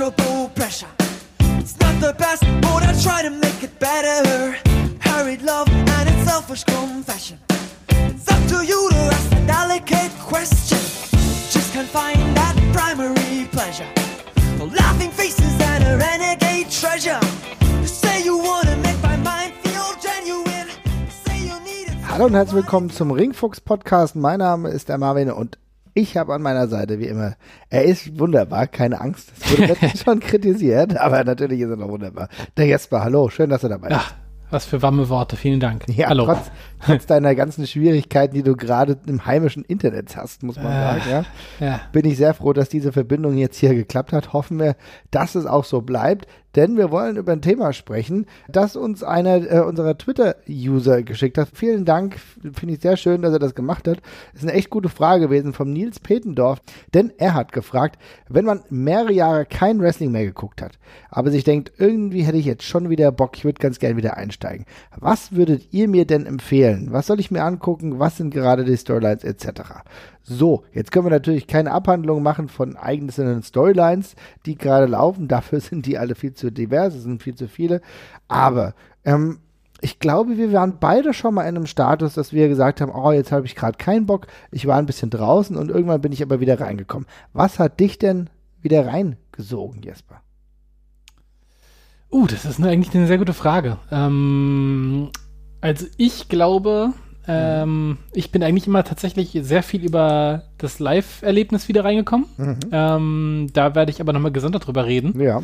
unmeasurable pressure. It's not the best, but I try to make it better. Hurried love and its selfish confession. It's up to you to ask a delicate question. Just can't find that primary pleasure. The laughing faces and a renegade treasure. You say you wanna make my mind feel genuine. You say you need it. Hallo und herzlich willkommen zum Ringfuchs Podcast. Mein Name ist der Marvin und ich habe an meiner Seite wie immer, er ist wunderbar, keine Angst. Es wurde schon kritisiert, aber natürlich ist er noch wunderbar. Der Jesper, hallo, schön, dass du dabei bist. Ach, was für warme Worte, vielen Dank. Ja, Hallo. Trotz, trotz deiner ganzen Schwierigkeiten, die du gerade im heimischen Internet hast, muss man Äh, sagen, ja, ja. bin ich sehr froh, dass diese Verbindung jetzt hier geklappt hat. Hoffen wir, dass es auch so bleibt, denn wir wollen über ein Thema sprechen, das uns einer äh, unserer Twitter-User geschickt hat. Vielen Dank, finde ich sehr schön, dass er das gemacht hat. ist eine echt gute Frage gewesen vom Nils Petendorf, denn er hat gefragt, wenn man mehrere Jahre kein Wrestling mehr geguckt hat, aber sich denkt, irgendwie hätte ich jetzt schon wieder Bock, ich würde ganz gerne wieder einsteigen. Was würdet ihr mir denn empfehlen? Was soll ich mir angucken? Was sind gerade die Storylines etc.? So, jetzt können wir natürlich keine Abhandlung machen von einzelnen Storylines, die gerade laufen. Dafür sind die alle viel zu divers, es sind viel zu viele. Aber ähm, ich glaube, wir waren beide schon mal in einem Status, dass wir gesagt haben, oh, jetzt habe ich gerade keinen Bock. Ich war ein bisschen draußen und irgendwann bin ich aber wieder reingekommen. Was hat dich denn wieder reingesogen, Jesper? Uh, das ist eigentlich eine sehr gute Frage. Ähm, also ich glaube, ähm, ich bin eigentlich immer tatsächlich sehr viel über das Live-Erlebnis wieder reingekommen. Ähm, da werde ich aber nochmal gesondert drüber reden. Ja.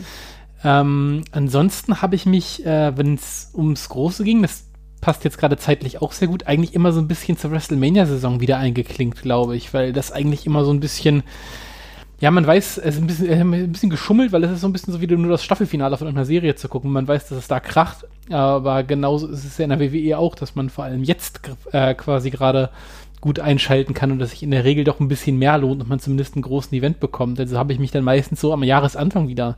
Ähm, ansonsten habe ich mich, äh, wenn es ums Große ging, das passt jetzt gerade zeitlich auch sehr gut, eigentlich immer so ein bisschen zur WrestleMania-Saison wieder eingeklinkt, glaube ich, weil das eigentlich immer so ein bisschen, ja, man weiß, es ist ein bisschen, äh, ein bisschen geschummelt, weil es ist so ein bisschen so wie nur das Staffelfinale von einer Serie zu gucken. Man weiß, dass es da kracht, aber genauso ist es ja in der WWE auch, dass man vor allem jetzt äh, quasi gerade gut einschalten kann und dass sich in der Regel doch ein bisschen mehr lohnt und man zumindest einen großen Event bekommt. Also habe ich mich dann meistens so am Jahresanfang wieder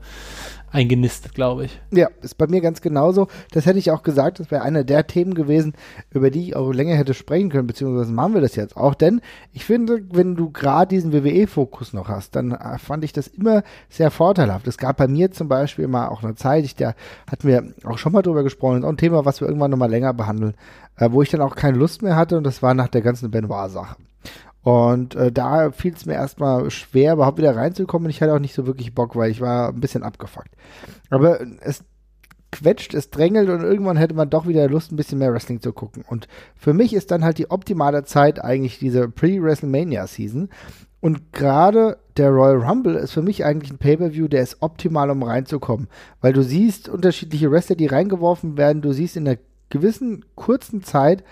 eingenistet, glaube ich. Ja, ist bei mir ganz genauso. Das hätte ich auch gesagt, das wäre einer der Themen gewesen, über die ich auch länger hätte sprechen können, beziehungsweise machen wir das jetzt auch. Denn ich finde, wenn du gerade diesen WWE-Fokus noch hast, dann äh, fand ich das immer sehr vorteilhaft. Es gab bei mir zum Beispiel mal auch eine Zeit, ich, da hatten wir auch schon mal drüber gesprochen, ist auch ein Thema, was wir irgendwann nochmal länger behandeln, äh, wo ich dann auch keine Lust mehr hatte und das war nach der ganzen Benoit-Sache. Und äh, da fiel es mir erstmal schwer, überhaupt wieder reinzukommen. Ich hatte auch nicht so wirklich Bock, weil ich war ein bisschen abgefuckt. Aber es quetscht, es drängelt und irgendwann hätte man doch wieder Lust, ein bisschen mehr Wrestling zu gucken. Und für mich ist dann halt die optimale Zeit eigentlich diese Pre-WrestleMania-Season. Und gerade der Royal Rumble ist für mich eigentlich ein Pay-Per-View, der ist optimal, um reinzukommen. Weil du siehst unterschiedliche Wrestler, die reingeworfen werden. Du siehst in einer gewissen kurzen Zeit,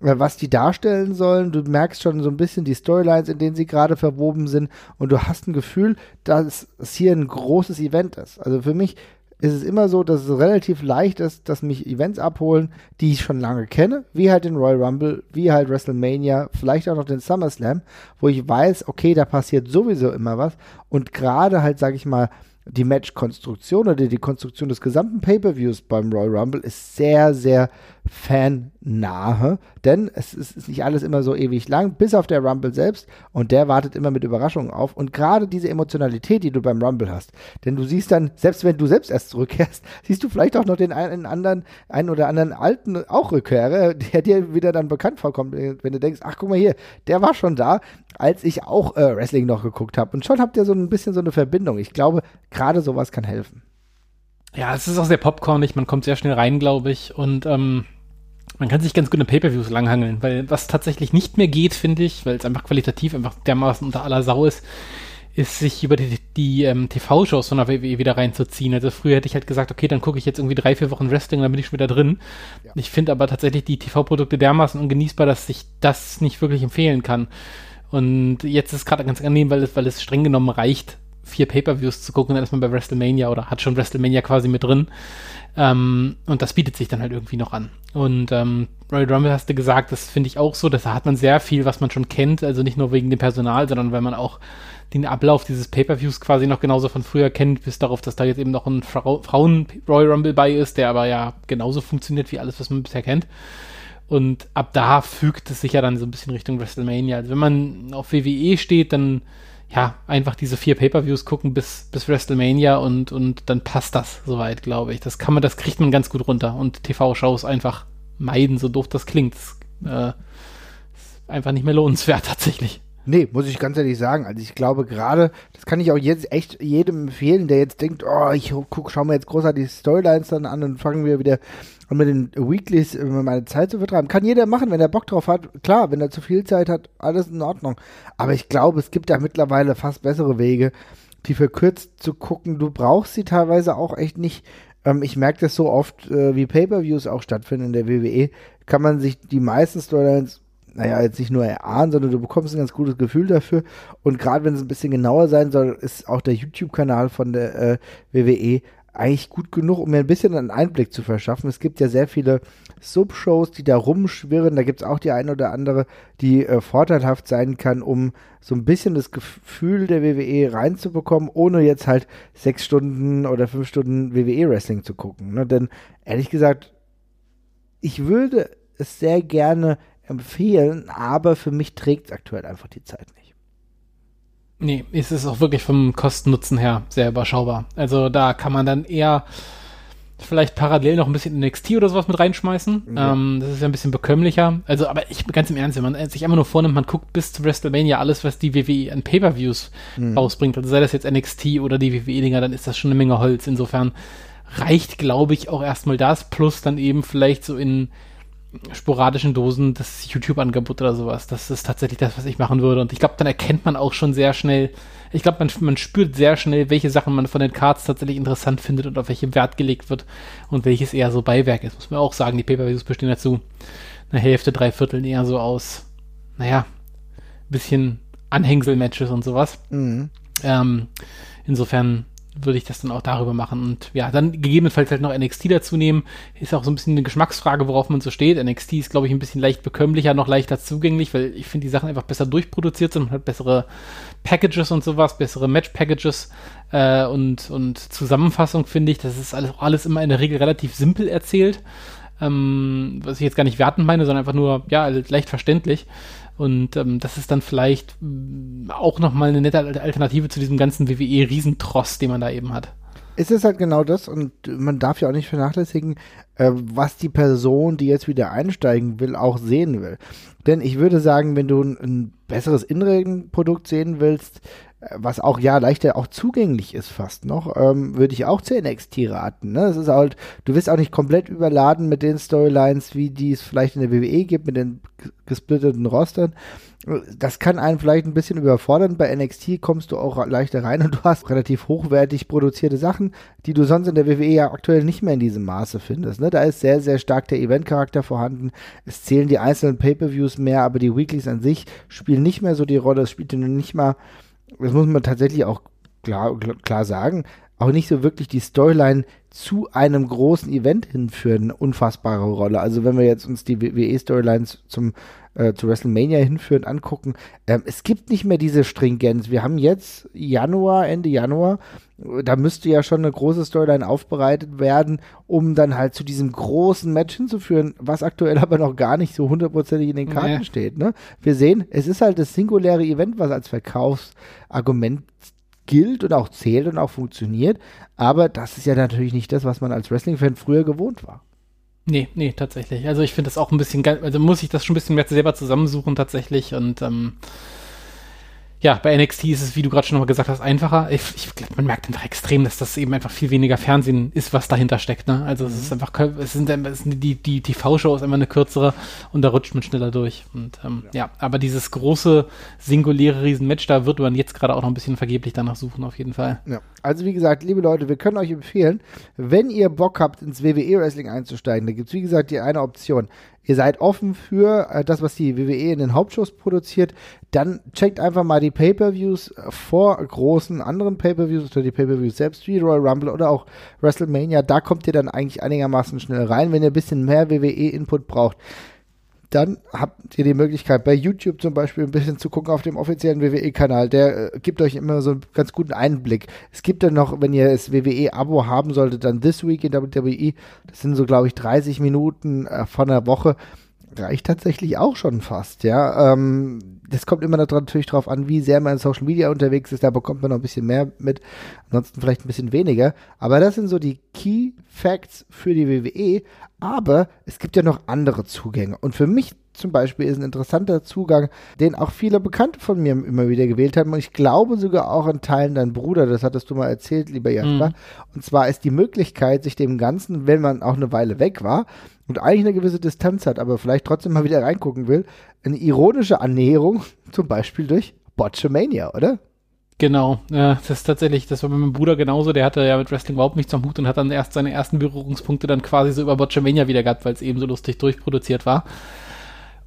was die darstellen sollen. Du merkst schon so ein bisschen die Storylines, in denen sie gerade verwoben sind. Und du hast ein Gefühl, dass es hier ein großes Event ist. Also für mich ist es immer so, dass es relativ leicht ist, dass mich Events abholen, die ich schon lange kenne, wie halt den Royal Rumble, wie halt WrestleMania, vielleicht auch noch den SummerSlam, wo ich weiß, okay, da passiert sowieso immer was. Und gerade halt, sag ich mal, die Match-Konstruktion oder die Konstruktion des gesamten Pay-Per-Views beim Royal Rumble ist sehr, sehr fannahe, denn es ist, ist nicht alles immer so ewig lang, bis auf der Rumble selbst und der wartet immer mit Überraschungen auf und gerade diese Emotionalität, die du beim Rumble hast, denn du siehst dann, selbst wenn du selbst erst zurückkehrst, siehst du vielleicht auch noch den einen anderen, einen oder anderen alten auch Rückkehrer, der dir wieder dann bekannt vorkommt, wenn du denkst, ach guck mal hier, der war schon da, als ich auch äh, Wrestling noch geguckt habe und schon habt ihr so ein bisschen so eine Verbindung. Ich glaube, gerade sowas kann helfen. Ja, es ist auch sehr popcornig, man kommt sehr schnell rein, glaube ich. Und ähm, man kann sich ganz gut in Pay-Per-Views langhangeln, weil was tatsächlich nicht mehr geht, finde ich, weil es einfach qualitativ einfach dermaßen unter aller Sau ist, ist sich über die, die ähm, TV-Shows von der WWE wieder reinzuziehen. Also früher hätte ich halt gesagt, okay, dann gucke ich jetzt irgendwie drei, vier Wochen Wrestling, dann bin ich schon wieder drin. Ja. Ich finde aber tatsächlich die TV-Produkte dermaßen ungenießbar, dass ich das nicht wirklich empfehlen kann. Und jetzt ist es gerade ganz angenehm, weil es, weil es streng genommen reicht, vier Pay-Per-Views zu gucken, dann ist man bei WrestleMania oder hat schon WrestleMania quasi mit drin. Ähm, und das bietet sich dann halt irgendwie noch an. Und ähm, Royal Rumble hast du gesagt, das finde ich auch so, da hat man sehr viel, was man schon kennt, also nicht nur wegen dem Personal, sondern weil man auch den Ablauf dieses Pay-Per-Views quasi noch genauso von früher kennt, bis darauf, dass da jetzt eben noch ein Frau Frauen-Royal Rumble bei ist, der aber ja genauso funktioniert wie alles, was man bisher kennt. Und ab da fügt es sich ja dann so ein bisschen Richtung WrestleMania. Also wenn man auf WWE steht, dann ja, einfach diese vier Pay-Per-Views gucken bis, bis WrestleMania und, und dann passt das soweit, glaube ich. Das kann man, das kriegt man ganz gut runter und TV-Shows einfach meiden, so doof das klingt. Das, äh, ist einfach nicht mehr lohnenswert tatsächlich. Nee, muss ich ganz ehrlich sagen. Also ich glaube gerade, das kann ich auch jetzt echt jedem empfehlen, der jetzt denkt, oh, ich guck, schau mir jetzt großartig Storylines dann an und fangen wir wieder an mit den Weeklies meine Zeit zu vertreiben. Kann jeder machen, wenn er Bock drauf hat. Klar, wenn er zu viel Zeit hat, alles in Ordnung. Aber ich glaube, es gibt ja mittlerweile fast bessere Wege, die verkürzt zu gucken. Du brauchst sie teilweise auch echt nicht. Ähm, ich merke das so oft, äh, wie Pay-Per-Views auch stattfinden in der WWE, kann man sich die meisten Storylines naja, jetzt nicht nur erahnen, sondern du bekommst ein ganz gutes Gefühl dafür. Und gerade wenn es ein bisschen genauer sein soll, ist auch der YouTube-Kanal von der äh, WWE eigentlich gut genug, um mir ein bisschen einen Einblick zu verschaffen. Es gibt ja sehr viele Sub-Shows, die da rumschwirren. Da gibt es auch die eine oder andere, die äh, vorteilhaft sein kann, um so ein bisschen das Gefühl der WWE reinzubekommen, ohne jetzt halt sechs Stunden oder fünf Stunden WWE-Wrestling zu gucken. Ne? Denn ehrlich gesagt, ich würde es sehr gerne empfehlen, aber für mich trägt es aktuell einfach die Zeit nicht. Nee, es ist auch wirklich vom Kosten-Nutzen her sehr überschaubar. Also da kann man dann eher vielleicht parallel noch ein bisschen NXT oder sowas mit reinschmeißen. Ja. Ähm, das ist ja ein bisschen bekömmlicher. Also, aber ich bin ganz im Ernst, wenn man sich einfach nur vornimmt, man guckt bis zu WrestleMania alles, was die WWE an Pay-Per-Views mhm. rausbringt, also sei das jetzt NXT oder die WWE-Dinger, dann ist das schon eine Menge Holz. Insofern reicht, glaube ich, auch erstmal das, plus dann eben vielleicht so in sporadischen Dosen das YouTube-Angebot oder sowas. Das ist tatsächlich das, was ich machen würde. Und ich glaube, dann erkennt man auch schon sehr schnell, ich glaube, man, man spürt sehr schnell, welche Sachen man von den Cards tatsächlich interessant findet und auf welche Wert gelegt wird und welches eher so Beiwerk ist. Muss man auch sagen, die Pay-Per-Views bestehen dazu eine Hälfte, drei Viertel eher so aus, naja, bisschen Anhängsel-Matches und sowas. Mhm. Ähm, insofern würde ich das dann auch darüber machen. Und ja, dann gegebenenfalls halt noch NXT dazu nehmen. Ist auch so ein bisschen eine Geschmacksfrage, worauf man so steht. NXT ist, glaube ich, ein bisschen leicht bekömmlicher, noch leichter zugänglich, weil ich finde, die Sachen einfach besser durchproduziert sind und hat bessere Packages und sowas, bessere Match-Packages äh, und, und Zusammenfassung, finde ich. Das ist alles, alles immer in der Regel relativ simpel erzählt. Ähm, was ich jetzt gar nicht wertend meine, sondern einfach nur, ja, leicht verständlich. Und ähm, das ist dann vielleicht äh, auch nochmal eine nette Alternative zu diesem ganzen WWE-Riesentross, den man da eben hat. Es ist halt genau das und man darf ja auch nicht vernachlässigen, äh, was die Person, die jetzt wieder einsteigen will, auch sehen will. Denn ich würde sagen, wenn du ein, ein besseres Innenregenprodukt sehen willst, was auch ja leichter auch zugänglich ist fast noch, ähm, würde ich auch zu NXT raten. Ne? Das ist halt, du wirst auch nicht komplett überladen mit den Storylines, wie die es vielleicht in der WWE gibt, mit den gesplitteten Rostern. Das kann einen vielleicht ein bisschen überfordern. Bei NXT kommst du auch leichter rein und du hast relativ hochwertig produzierte Sachen, die du sonst in der WWE ja aktuell nicht mehr in diesem Maße findest. Ne? Da ist sehr, sehr stark der Event-Charakter vorhanden. Es zählen die einzelnen Pay-Per-Views mehr, aber die Weeklies an sich spielen nicht mehr so die Rolle. Es spielt nicht mal das muss man tatsächlich auch klar, klar sagen, auch nicht so wirklich die Storyline zu einem großen Event hinführen, unfassbare Rolle. Also wenn wir jetzt uns die WWE-Storylines zum äh, zu WrestleMania hinführen angucken, ähm, es gibt nicht mehr diese Stringenz. Wir haben jetzt Januar, Ende Januar, da müsste ja schon eine große Storyline aufbereitet werden, um dann halt zu diesem großen Match hinzuführen, was aktuell aber noch gar nicht so hundertprozentig in den Karten nee. steht. Ne? Wir sehen, es ist halt das singuläre Event, was als Verkaufsargument gilt und auch zählt und auch funktioniert. Aber das ist ja natürlich nicht das, was man als Wrestling-Fan früher gewohnt war. Nee, nee, tatsächlich. Also ich finde das auch ein bisschen also muss ich das schon ein bisschen mehr selber zusammensuchen tatsächlich und ähm, ja, bei NXT ist es, wie du gerade schon nochmal gesagt hast, einfacher. Ich, ich glaube, man merkt einfach extrem, dass das eben einfach viel weniger Fernsehen ist, was dahinter steckt. Ne? Also es ist mhm. einfach, es sind, es sind die, die TV-Show ist immer eine kürzere und da rutscht man schneller durch. Und ähm, ja. ja. aber dieses große, singuläre Riesenmatch, da wird man jetzt gerade auch noch ein bisschen vergeblich danach suchen, auf jeden Fall. Ja. Also wie gesagt, liebe Leute, wir können euch empfehlen, wenn ihr Bock habt, ins WWE-Wrestling einzusteigen, da gibt es wie gesagt die eine Option ihr seid offen für äh, das, was die WWE in den Hauptshows produziert, dann checkt einfach mal die Pay-Per-Views vor großen anderen Pay-Per-Views oder die Pay-Per-Views selbst wie Royal Rumble oder auch WrestleMania. Da kommt ihr dann eigentlich einigermaßen schnell rein, wenn ihr ein bisschen mehr WWE-Input braucht dann habt ihr die Möglichkeit, bei YouTube zum Beispiel ein bisschen zu gucken auf dem offiziellen WWE-Kanal. Der äh, gibt euch immer so einen ganz guten Einblick. Es gibt dann noch, wenn ihr das WWE-Abo haben solltet, dann This Week in WWE. Das sind so, glaube ich, 30 Minuten äh, von der Woche. Reicht tatsächlich auch schon fast, ja. Ähm, das kommt immer natürlich darauf an, wie sehr man in Social Media unterwegs ist. Da bekommt man noch ein bisschen mehr mit, ansonsten vielleicht ein bisschen weniger. Aber das sind so die Key Facts für die WWE. Aber es gibt ja noch andere Zugänge. Und für mich zum Beispiel ist ein interessanter Zugang, den auch viele Bekannte von mir immer wieder gewählt haben. Und ich glaube sogar auch in Teilen dein Bruder, das hattest du mal erzählt, lieber Jasper. Mhm. Und zwar ist die Möglichkeit, sich dem Ganzen, wenn man auch eine Weile weg war und eigentlich eine gewisse Distanz hat, aber vielleicht trotzdem mal wieder reingucken will, eine ironische Annäherung, zum Beispiel durch Botchamania, oder? Genau, ja, das ist tatsächlich, das war bei meinem Bruder genauso, der hatte ja mit Wrestling überhaupt nichts am Hut und hat dann erst seine ersten Berührungspunkte dann quasi so über Botchamania wieder gehabt, weil es eben so lustig durchproduziert war.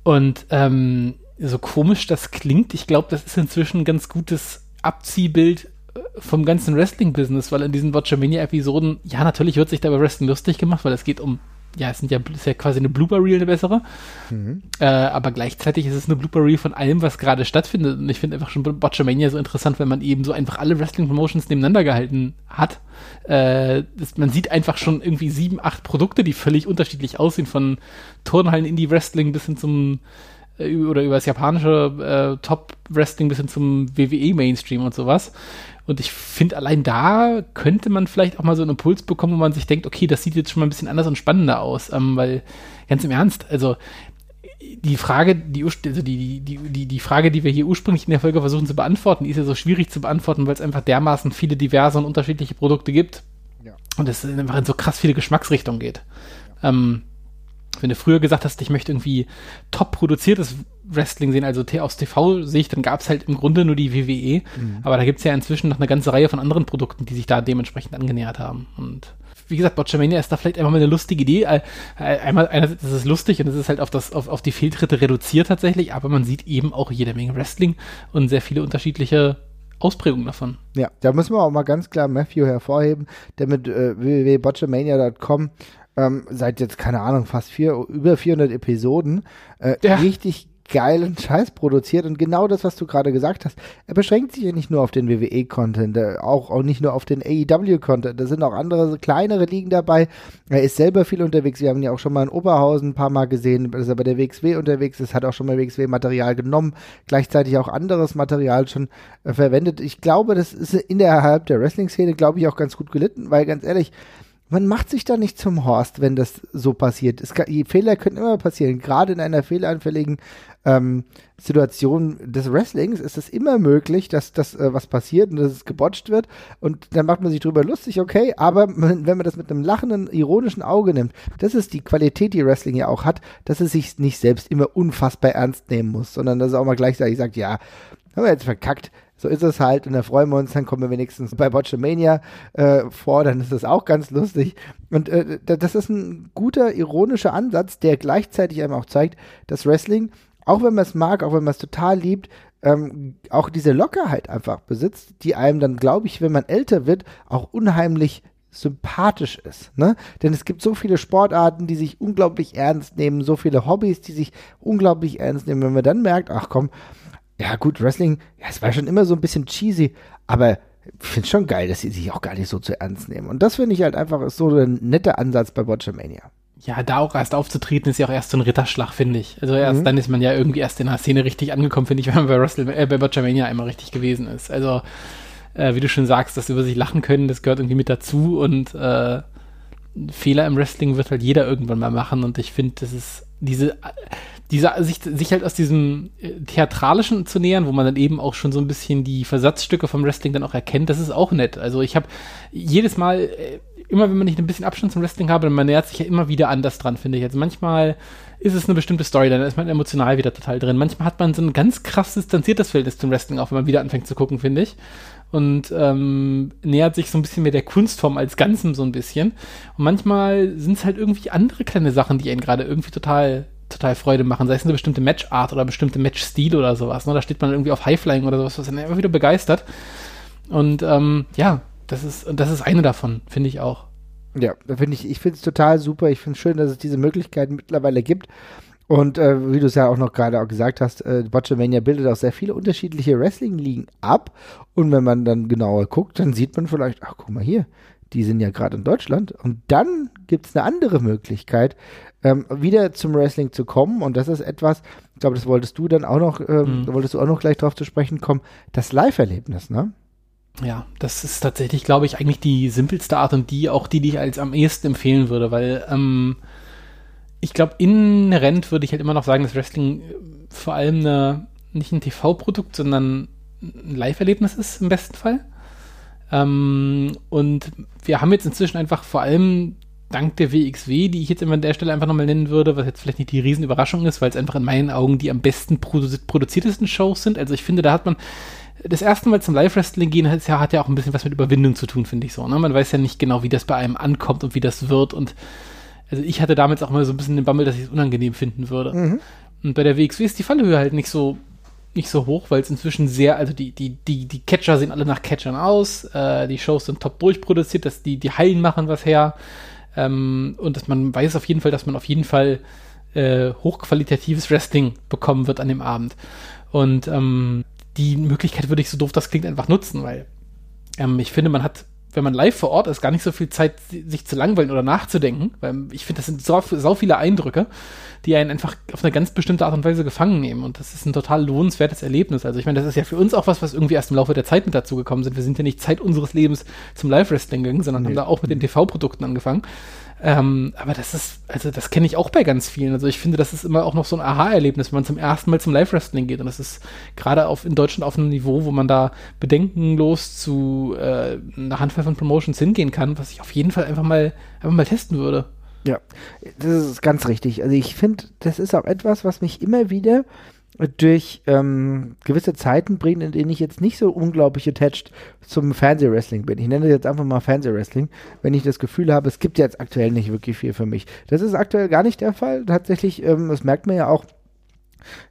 Und ähm, so komisch das klingt, ich glaube, das ist inzwischen ein ganz gutes Abziehbild äh, vom ganzen Wrestling-Business, weil in diesen Botchamania-Episoden, ja, natürlich wird sich da über Wrestling lustig gemacht, weil es geht um ja, es sind ja, ist ja quasi eine Blooper-Reel eine bessere. Mhm. Äh, aber gleichzeitig ist es eine Blooper-Reel von allem, was gerade stattfindet. Und ich finde einfach schon Botchamania so interessant, wenn man eben so einfach alle Wrestling-Promotions nebeneinander gehalten hat. Äh, das, man sieht einfach schon irgendwie sieben, acht Produkte, die völlig unterschiedlich aussehen, von Turnhallen Indie-Wrestling bis hin zum äh, oder über das japanische äh, Top-Wrestling bis hin zum WWE-Mainstream und sowas. Und ich finde, allein da könnte man vielleicht auch mal so einen Impuls bekommen, wo man sich denkt, okay, das sieht jetzt schon mal ein bisschen anders und spannender aus. Ähm, weil, ganz im Ernst, also die Frage, die, also die, die, die, die Frage, die wir hier ursprünglich in der Folge versuchen zu beantworten, ist ja so schwierig zu beantworten, weil es einfach dermaßen viele diverse und unterschiedliche Produkte gibt. Ja. Und es einfach in so krass viele Geschmacksrichtungen geht. Ja. Ähm, wenn du früher gesagt hast, ich möchte irgendwie top produziertes Wrestling sehen, also aus TV-Sicht, dann gab es halt im Grunde nur die WWE. Mhm. Aber da gibt es ja inzwischen noch eine ganze Reihe von anderen Produkten, die sich da dementsprechend angenähert haben. Und wie gesagt, Botchamania ist da vielleicht einfach mal eine lustige Idee. Äh, einmal, einerseits ist es lustig und es ist halt auf, das, auf, auf die Fehltritte reduziert tatsächlich, aber man sieht eben auch jede Menge Wrestling und sehr viele unterschiedliche Ausprägungen davon. Ja, da müssen wir auch mal ganz klar Matthew hervorheben, der mit äh, www.botchamania.com ähm, seit jetzt, keine Ahnung, fast vier, über 400 Episoden äh, ja. richtig geilen Scheiß produziert und genau das, was du gerade gesagt hast. Er beschränkt sich ja nicht nur auf den WWE-Content, äh, auch, auch nicht nur auf den AEW-Content. Da sind auch andere kleinere Ligen dabei. Er ist selber viel unterwegs. Wir haben ihn ja auch schon mal in Oberhausen ein paar Mal gesehen, dass er bei der WXW unterwegs ist, hat auch schon mal WXW-Material genommen, gleichzeitig auch anderes Material schon äh, verwendet. Ich glaube, das ist innerhalb der Wrestling-Szene, glaube ich, auch ganz gut gelitten, weil ganz ehrlich, man macht sich da nicht zum Horst, wenn das so passiert. Es kann, Fehler können immer passieren. Gerade in einer fehleranfälligen ähm, Situation des Wrestlings ist es immer möglich, dass das äh, was passiert und dass es gebotcht wird. Und dann macht man sich drüber lustig, okay, aber wenn man das mit einem lachenden, ironischen Auge nimmt, das ist die Qualität, die Wrestling ja auch hat, dass es sich nicht selbst immer unfassbar ernst nehmen muss, sondern dass es auch mal gleichzeitig sagt, ja, haben wir jetzt verkackt, so ist es halt und da freuen wir uns, dann kommen wir wenigstens bei Botchamania äh, vor, dann ist das auch ganz lustig. Und äh, das ist ein guter, ironischer Ansatz, der gleichzeitig einem auch zeigt, dass Wrestling, auch wenn man es mag, auch wenn man es total liebt, ähm, auch diese Lockerheit einfach besitzt, die einem dann, glaube ich, wenn man älter wird, auch unheimlich sympathisch ist. Ne? Denn es gibt so viele Sportarten, die sich unglaublich ernst nehmen, so viele Hobbys, die sich unglaublich ernst nehmen. Wenn man dann merkt, ach komm, ja gut, Wrestling, ja, es war schon immer so ein bisschen cheesy, aber ich finde es schon geil, dass sie sich auch gar nicht so zu ernst nehmen. Und das finde ich halt einfach ist so ein netter Ansatz bei Botchamania. Ja, da auch erst aufzutreten, ist ja auch erst so ein Ritterschlag, finde ich. Also erst mhm. dann ist man ja irgendwie erst in der Szene richtig angekommen, finde ich, wenn man bei, Wrestle, äh, bei Botchamania einmal richtig gewesen ist. Also, äh, wie du schon sagst, dass sie über sich lachen können, das gehört irgendwie mit dazu und äh, Fehler im Wrestling wird halt jeder irgendwann mal machen und ich finde, das ist diese dieser, sich, sich halt aus diesem äh, Theatralischen zu nähern, wo man dann eben auch schon so ein bisschen die Versatzstücke vom Wrestling dann auch erkennt, das ist auch nett. Also ich habe jedes Mal, äh, immer wenn man nicht ein bisschen Abstand zum Wrestling habe, man nähert sich ja immer wieder anders dran, finde ich. Also manchmal ist es eine bestimmte Story, dann ist man emotional wieder total drin. Manchmal hat man so ein ganz krass distanziertes Verhältnis zum Wrestling, auch wenn man wieder anfängt zu gucken, finde ich. Und ähm, nähert sich so ein bisschen mehr der Kunstform als Ganzen so ein bisschen. Und manchmal sind es halt irgendwie andere kleine Sachen, die einen gerade irgendwie total total Freude machen, sei es eine bestimmte Matchart oder bestimmte Matchstil oder sowas. Ne? Da steht man irgendwie auf Highflying oder sowas, was dann immer wieder begeistert. Und ähm, ja, das ist, das ist eine davon, finde ich auch. Ja, finde ich, ich finde es total super. Ich finde es schön, dass es diese Möglichkeiten mittlerweile gibt. Und äh, wie du es ja auch noch gerade auch gesagt hast, äh, Botchamania bildet auch sehr viele unterschiedliche Wrestling-Ligen ab. Und wenn man dann genauer guckt, dann sieht man vielleicht, ach guck mal hier, die sind ja gerade in Deutschland. Und dann gibt es eine andere Möglichkeit, ähm, wieder zum Wrestling zu kommen. Und das ist etwas, ich glaube, das wolltest du dann auch noch, ähm, Mhm. wolltest du auch noch gleich drauf zu sprechen kommen, das Live-Erlebnis, ne? Ja, das ist tatsächlich, glaube ich, eigentlich die simpelste Art und die auch die, die ich als am ehesten empfehlen würde, weil ähm, ich glaube, inhärent würde ich halt immer noch sagen, dass Wrestling äh, vor allem eine, nicht ein TV-Produkt, sondern ein Live-Erlebnis ist im besten Fall. Ähm, und wir haben jetzt inzwischen einfach vor allem dank der WXW, die ich jetzt immer an der Stelle einfach nochmal nennen würde, was jetzt vielleicht nicht die Riesenüberraschung ist, weil es einfach in meinen Augen die am besten produ produziertesten Shows sind. Also ich finde, da hat man das erste Mal zum Live-Wrestling gehen hat ja, hat ja auch ein bisschen was mit Überwindung zu tun, finde ich so. Ne? Man weiß ja nicht genau, wie das bei einem ankommt und wie das wird. Und also ich hatte damals auch mal so ein bisschen den Bammel, dass ich es unangenehm finden würde. Und bei der WXW ist die Fallhöhe halt nicht so nicht so hoch, weil es inzwischen sehr, also die, die, die, die Catcher sehen alle nach Catchern aus, äh, die Shows sind top durchproduziert, dass die, die Hallen machen was her. Ähm, und dass man weiß auf jeden Fall, dass man auf jeden Fall äh, hochqualitatives Wrestling bekommen wird an dem Abend. Und ähm, die Möglichkeit würde ich so doof das klingt einfach nutzen, weil ähm, ich finde, man hat, wenn man live vor Ort ist, gar nicht so viel Zeit, sich zu langweilen oder nachzudenken, weil ich finde, das sind so, so viele Eindrücke, die einen einfach auf eine ganz bestimmte Art und Weise gefangen nehmen. Und das ist ein total lohnenswertes Erlebnis. Also ich meine, das ist ja für uns auch was, was irgendwie erst im Laufe der Zeit mit dazu gekommen sind. Wir sind ja nicht Zeit unseres Lebens zum Live-Wrestling gegangen, sondern haben da auch mit den TV-Produkten angefangen. Ähm, aber das ist, also das kenne ich auch bei ganz vielen. Also ich finde, das ist immer auch noch so ein Aha-Erlebnis, wenn man zum ersten Mal zum Live-Wrestling geht. Und das ist gerade in Deutschland auf einem Niveau, wo man da bedenkenlos zu äh, einer Handvoll von Promotions hingehen kann, was ich auf jeden Fall einfach mal, einfach mal testen würde. Ja, das ist ganz richtig. Also ich finde, das ist auch etwas, was mich immer wieder durch ähm, gewisse Zeiten bringt, in denen ich jetzt nicht so unglaublich attached zum Fernsehwrestling bin. Ich nenne das jetzt einfach mal Fernsehwrestling, wenn ich das Gefühl habe, es gibt jetzt aktuell nicht wirklich viel für mich. Das ist aktuell gar nicht der Fall. Tatsächlich, ähm, das merkt man ja auch,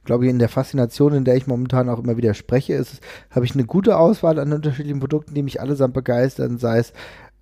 glaube ich, in der Faszination, in der ich momentan auch immer wieder spreche, ist, habe ich eine gute Auswahl an unterschiedlichen Produkten, die mich allesamt begeistern, sei es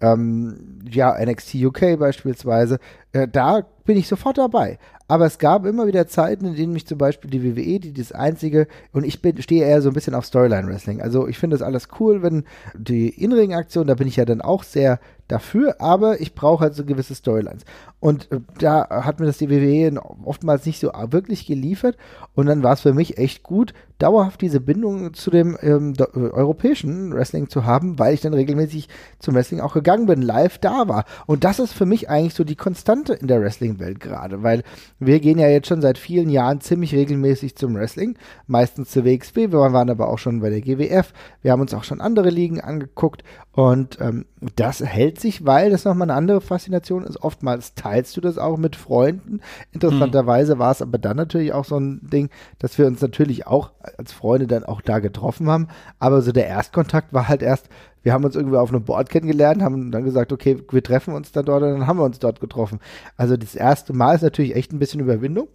ähm, ja, NXT UK beispielsweise, äh, da bin ich sofort dabei. Aber es gab immer wieder Zeiten, in denen mich zum Beispiel die WWE, die das einzige, und ich bin, stehe eher so ein bisschen auf Storyline-Wrestling. Also ich finde das alles cool, wenn die In-Ring-Aktion, da bin ich ja dann auch sehr dafür, aber ich brauche halt so gewisse Storylines. Und äh, da hat mir das die WWE oftmals nicht so wirklich geliefert. Und dann war es für mich echt gut, dauerhaft diese Bindung zu dem ähm, äh, europäischen Wrestling zu haben, weil ich dann regelmäßig zum Wrestling auch gegangen bin, live da war. Und das ist für mich eigentlich so die Konstante in der Wrestling-Welt gerade, weil wir gehen ja jetzt schon seit vielen Jahren ziemlich regelmäßig zum Wrestling, meistens zur WXW, wir waren aber auch schon bei der GWF, wir haben uns auch schon andere Ligen angeguckt und ähm, das hält sich, weil das nochmal eine andere Faszination ist. Oftmals teilst du das auch mit Freunden. Interessanterweise war es aber dann natürlich auch so ein Ding, dass wir uns natürlich auch als Freunde dann auch da getroffen haben. Aber so der Erstkontakt war halt erst, wir haben uns irgendwie auf einem Board kennengelernt, haben dann gesagt, okay, wir treffen uns dann dort und dann haben wir uns dort getroffen. Also das erste Mal ist natürlich echt ein bisschen Überwindung.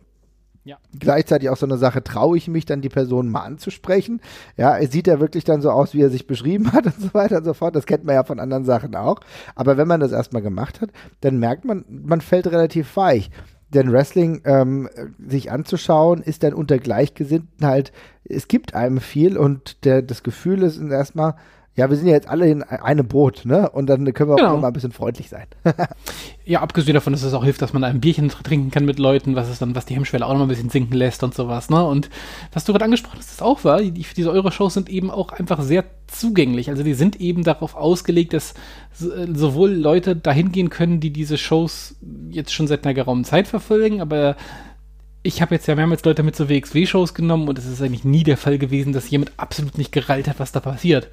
Ja. Gleichzeitig auch so eine Sache, traue ich mich dann, die Person mal anzusprechen. Ja, es sieht ja wirklich dann so aus, wie er sich beschrieben hat und so weiter und so fort. Das kennt man ja von anderen Sachen auch. Aber wenn man das erstmal gemacht hat, dann merkt man, man fällt relativ weich. Denn Wrestling ähm, sich anzuschauen, ist dann unter Gleichgesinnten halt, es gibt einem viel und der, das Gefühl ist erstmal, ja, wir sind ja jetzt alle in einem Boot, ne? Und dann können wir Genau. auch mal ein bisschen freundlich sein. Ja, abgesehen davon, dass es auch hilft, dass man ein Bierchen tr- trinken kann mit Leuten, was es dann, was die Hemmschwelle auch noch mal ein bisschen sinken lässt und sowas, ne? Und was du gerade angesprochen hast, das auch war, die, diese Euro-Shows sind eben auch einfach sehr zugänglich. Also die sind eben darauf ausgelegt, dass äh, sowohl Leute dahin gehen können, die diese Shows jetzt schon seit einer geraumen Zeit verfolgen, aber ich habe jetzt ja mehrmals Leute mit so WXW-Shows genommen und es ist eigentlich nie der Fall gewesen, dass jemand absolut nicht gerallt hat, was da passiert.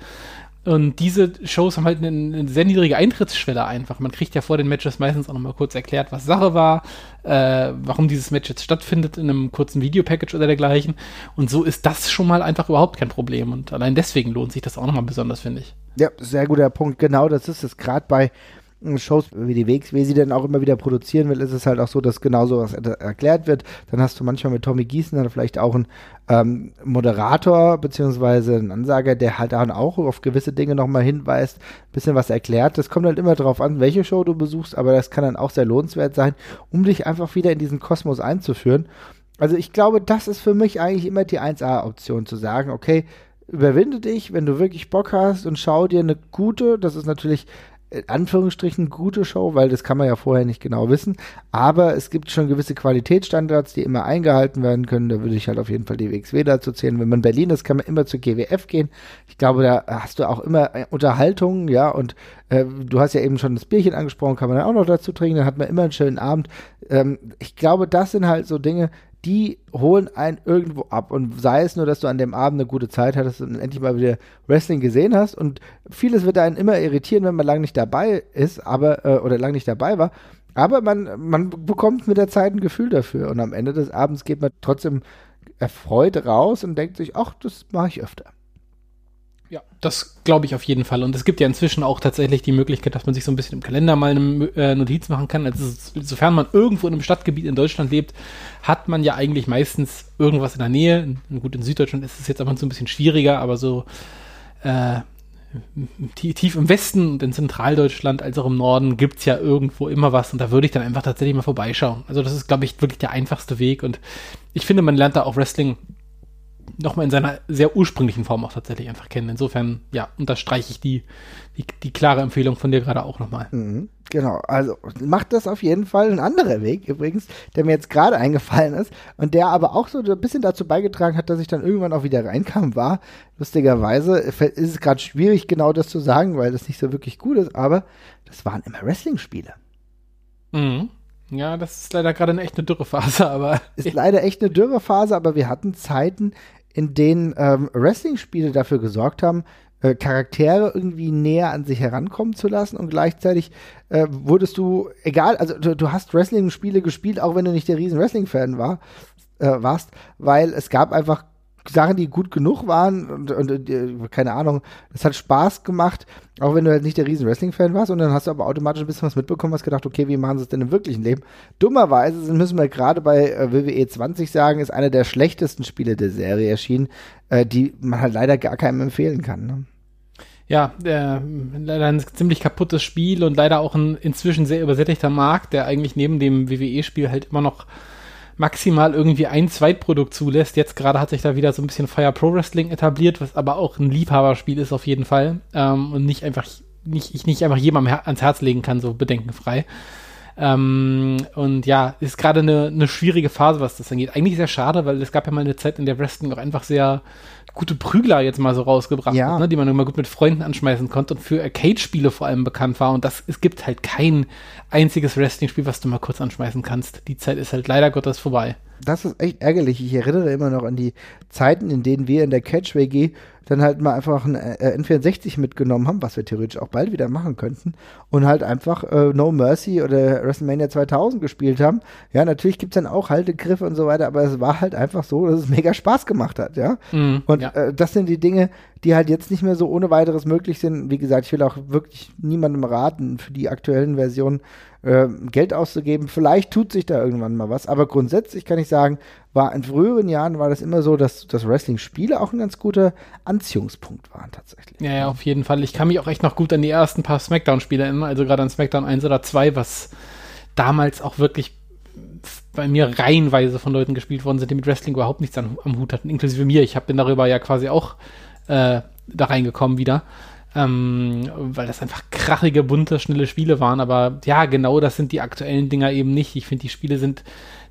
Und diese Shows haben halt eine, eine sehr niedrige Eintrittsschwelle einfach. Man kriegt ja vor den Matches meistens auch nochmal kurz erklärt, was Sache war, äh, warum dieses Match jetzt stattfindet in einem kurzen Videopackage oder dergleichen. Und so ist das schon mal einfach überhaupt kein Problem. Und allein deswegen lohnt sich das auch nochmal besonders, finde ich. Ja, sehr guter Punkt. Genau, das ist es. Gerade bei Shows wie die WXW sie dann auch immer wieder produzieren will, ist es halt auch so, dass genau sowas er erklärt wird. Dann hast du manchmal mit Tommy Gießen dann vielleicht auch einen ähm, Moderator beziehungsweise einen Ansager, der halt dann auch auf gewisse Dinge nochmal hinweist, bisschen was erklärt. Das kommt halt immer darauf an, welche Show du besuchst, aber das kann dann auch sehr lohnenswert sein, um dich einfach wieder in diesen Kosmos einzuführen. Also ich glaube, das ist für mich eigentlich immer die 1A-Option, zu sagen, okay, überwinde dich, wenn du wirklich Bock hast und schau dir eine gute, das ist natürlich in Anführungsstrichen gute Show, weil das kann man ja vorher nicht genau wissen. Aber es gibt schon gewisse Qualitätsstandards, die immer eingehalten werden können. Da würde ich halt auf jeden Fall die WXW dazu zählen. Wenn man Berlin ist, kann man immer zur GWF gehen. Ich glaube, da hast du auch immer äh, Unterhaltung, ja, und äh, du hast ja eben schon das Bierchen angesprochen, kann man dann auch noch dazu trinken, dann hat man immer einen schönen Abend. Ähm, ich glaube, das sind halt so Dinge, die holen einen irgendwo ab. Und sei es nur, dass du an dem Abend eine gute Zeit hattest und endlich mal wieder Wrestling gesehen hast. Und vieles wird einen immer irritieren, wenn man lange nicht dabei ist, aber, äh, oder lange nicht dabei war. Aber man, man bekommt mit der Zeit ein Gefühl dafür. Und am Ende des Abends geht man trotzdem erfreut raus und denkt sich, ach, das mache ich öfter. Ja, das glaube ich auf jeden Fall. Und es gibt ja inzwischen auch tatsächlich die Möglichkeit, dass man sich so ein bisschen im Kalender mal eine äh, Notiz machen kann. Also sofern man irgendwo in einem Stadtgebiet in Deutschland lebt, hat man ja eigentlich meistens irgendwas in der Nähe. Gut, in Süddeutschland ist es jetzt aber so ein bisschen schwieriger, aber so äh, tief im Westen und in Zentraldeutschland als auch im Norden gibt es ja irgendwo immer was und da würde ich dann einfach tatsächlich mal vorbeischauen. Also das ist, glaube ich, wirklich der einfachste Weg und ich finde, man lernt da auch Wrestling nochmal in seiner sehr ursprünglichen Form auch tatsächlich einfach kennen. Insofern, ja, unterstreiche ich die, die, die klare Empfehlung von dir gerade auch nochmal. Mhm, genau, also macht das auf jeden Fall ein anderer Weg übrigens, der mir jetzt gerade eingefallen ist und der aber auch so ein bisschen dazu beigetragen hat, dass ich dann irgendwann auch wieder reinkam, war, lustigerweise, ist es gerade schwierig genau das zu sagen, weil das nicht so wirklich gut ist, aber das waren immer Wrestling-Spiele. Mhm. Ja, das ist leider gerade eine echt eine Dürrephase, aber. Ist leider echt eine Dürrephase, aber wir hatten Zeiten, in denen ähm, Wrestling-Spiele dafür gesorgt haben, äh, Charaktere irgendwie näher an sich herankommen zu lassen und gleichzeitig äh, wurdest du, egal, also du, du hast Wrestling-Spiele gespielt, auch wenn du nicht der riesen Wrestling-Fan war, äh, warst, weil es gab einfach Sachen, die gut genug waren und, und, und, äh, keine Ahnung, das hat Spaß gemacht, auch wenn du halt nicht der riesen Wrestling-Fan warst und dann hast du aber automatisch ein bisschen was mitbekommen, hast gedacht, okay, wie machen sie es denn im wirklichen Leben? Dummerweise müssen wir gerade bei äh, WWE 20 sagen, ist einer der schlechtesten Spiele der Serie erschienen, äh, die man halt leider gar keinem empfehlen kann. Ne? Ja, äh, leider ein ziemlich kaputtes Spiel und leider auch ein inzwischen sehr übersättigter Markt, der eigentlich neben dem WWE-Spiel halt immer noch maximal irgendwie ein Zweitprodukt zulässt. Jetzt gerade hat sich da wieder so ein bisschen Fire Pro Wrestling etabliert, was aber auch ein Liebhaberspiel ist auf jeden Fall ähm, und nicht einfach nicht ich nicht einfach jemandem ans Herz legen kann so bedenkenfrei. Ähm, und ja, ist gerade eine, eine schwierige Phase, was das angeht. Eigentlich sehr schade, weil es gab ja mal eine Zeit, in der Wrestling auch einfach sehr gute Prügler jetzt mal so rausgebracht Ja. hat, ne, die man immer gut mit Freunden anschmeißen konnte und für Arcade-Spiele vor allem bekannt war. Und das, es gibt halt kein einziges Wrestling-Spiel, was du mal kurz anschmeißen kannst. Die Zeit ist halt leider Gottes vorbei. Das ist echt ärgerlich. Ich erinnere immer noch an die Zeiten, in denen wir in der Catch WG dann halt mal einfach ein äh, N64 mitgenommen haben, was wir theoretisch auch bald wieder machen könnten, und halt einfach äh, No Mercy oder WrestleMania 2000 gespielt haben. Ja, natürlich gibt's dann auch Haltegriffe und so weiter, aber es war halt einfach so, dass es mega Spaß gemacht hat, ja. Mhm, Und ja. äh, das sind die Dinge, die halt jetzt nicht mehr so ohne weiteres möglich sind. Wie gesagt, ich will auch wirklich niemandem raten, für die aktuellen Versionen äh, Geld auszugeben. Vielleicht tut sich da irgendwann mal was, aber grundsätzlich kann ich sagen, war in früheren Jahren war das immer so, dass, dass Wrestling-Spiele auch ein ganz guter Anziehungspunkt waren tatsächlich. Ja, ja, auf jeden Fall. Ich kann mich auch echt noch gut an die ersten paar Smackdown-Spiele erinnern, also gerade an Smackdown 1 oder 2, was damals auch wirklich bei mir reihenweise von Leuten gespielt worden sind, die mit Wrestling überhaupt nichts am, am Hut hatten, inklusive mir. Ich hab, bin darüber ja quasi auch äh, da reingekommen wieder. Ähm, weil das einfach krachige, bunte, schnelle Spiele waren. Aber ja, genau das sind die aktuellen Dinger eben nicht. Ich finde, die Spiele sind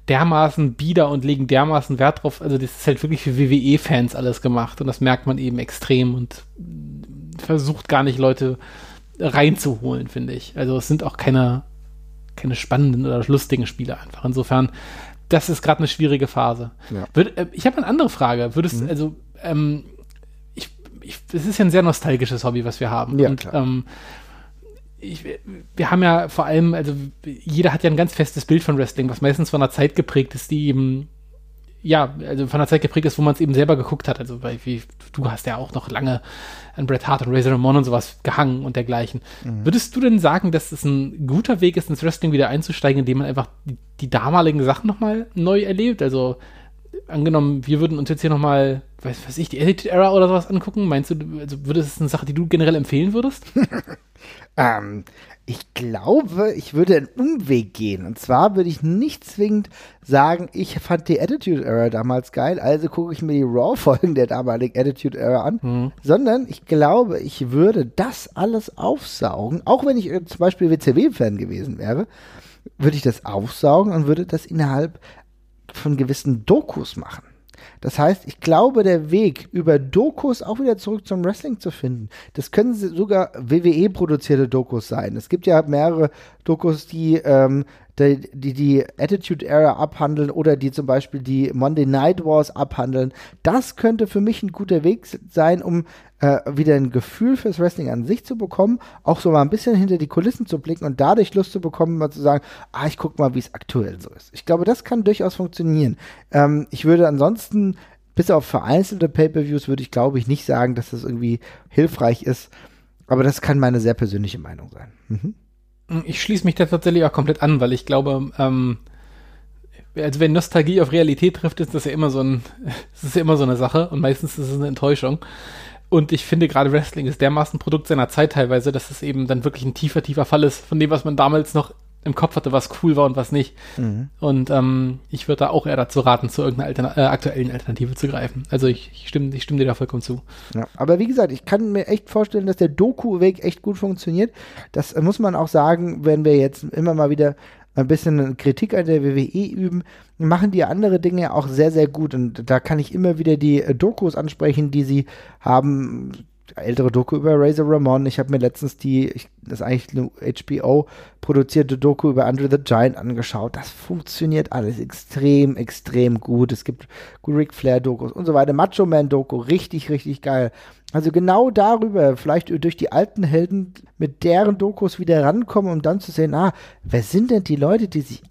dermaßen bieder und legen dermaßen Wert drauf. Also, das ist halt wirklich für WWE-Fans alles gemacht. Und das merkt man eben extrem und versucht gar nicht Leute reinzuholen, finde ich. Also, es sind auch keine, keine spannenden oder lustigen Spiele einfach. Insofern, das ist gerade eine schwierige Phase. Ja. Würd, äh, ich habe eine andere Frage. Würdest, also, ähm, ich, ich, es ist ja ein sehr nostalgisches Hobby, was wir haben. Ja, und klar. ähm, ich, wir haben ja vor allem, also jeder hat ja ein ganz festes Bild von Wrestling, was meistens von einer Zeit geprägt ist, die eben, ja, also von einer Zeit geprägt ist, wo man es eben selber geguckt hat. Also weil, wie, du hast ja auch noch lange an Bret Hart und Razor Ramon und sowas gehangen und dergleichen. Mhm. Würdest du denn sagen, dass es ein guter Weg ist, ins Wrestling wieder einzusteigen, indem man einfach die, die damaligen Sachen nochmal neu erlebt? Also angenommen, wir würden uns jetzt hier nochmal, weiß, weiß ich, die Attitude Era oder sowas angucken. Meinst du, also würde es eine Sache, die du generell empfehlen würdest? Ähm, ich glaube, ich würde einen Umweg gehen. Und zwar würde ich nicht zwingend sagen, ich fand die Attitude Era damals geil, also gucke ich mir die Raw-Folgen der damaligen Attitude Era an, Mhm. sondern ich glaube, ich würde das alles aufsaugen, auch wenn ich äh, zum Beispiel WCW-Fan gewesen wäre, würde ich das aufsaugen und würde das innerhalb von gewissen Dokus machen. Das heißt, ich glaube, der Weg über Dokus auch wieder zurück zum Wrestling zu finden, das können sogar WWE-produzierte Dokus sein. Es gibt ja mehrere Dokus, die ähm, die, die die Attitude Era abhandeln oder die zum Beispiel die Monday Night Wars abhandeln. Das könnte für mich ein guter Weg sein, um äh, wieder ein Gefühl fürs Wrestling an sich zu bekommen, auch so mal ein bisschen hinter die Kulissen zu blicken und dadurch Lust zu bekommen, mal zu sagen, ah, ich guck mal, wie es aktuell so ist. Ich glaube, das kann durchaus funktionieren. Ähm, ich würde ansonsten, bis auf vereinzelte Pay-per-Views, würde ich glaube ich nicht sagen, dass das irgendwie hilfreich ist. Aber das kann meine sehr persönliche Meinung sein. Mhm. Ich schließe mich da tatsächlich auch komplett an, weil ich glaube, ähm, also wenn Nostalgie auf Realität trifft, ist das ja immer so ein, es ist ja immer so eine Sache und meistens ist es eine Enttäuschung. Und ich finde gerade Wrestling ist dermaßen Produkt seiner Zeit teilweise, dass es eben dann wirklich ein tiefer, tiefer Fall ist von dem, was man damals noch im Kopf hatte, was cool war und was nicht. Und ähm, ich würde da auch eher dazu raten, zu irgendeiner Altern äh, aktuellen Alternative zu greifen. Also ich, ich, stimme, ich stimme dir da vollkommen zu. Ja, aber wie gesagt, ich kann mir echt vorstellen, dass der Doku-Weg echt gut funktioniert. Das äh, muss man auch sagen, wenn wir jetzt immer mal wieder ein bisschen Kritik an der WWE üben, machen die andere Dinge auch sehr, sehr gut. Und da kann ich immer wieder die äh, Dokus ansprechen, die sie haben. Ältere Doku über Razor Ramon. Ich habe mir letztens die, ich, das ist eigentlich eine HBO produzierte Doku über Andre the Giant angeschaut. Das funktioniert alles extrem, extrem gut. Es gibt Ric Flair Dokus und so weiter. Macho Man Doku, richtig, richtig geil. Also genau darüber, vielleicht durch die alten Helden mit deren Dokus wieder rankommen, um dann zu sehen, ah, wer sind denn die Leute, die sich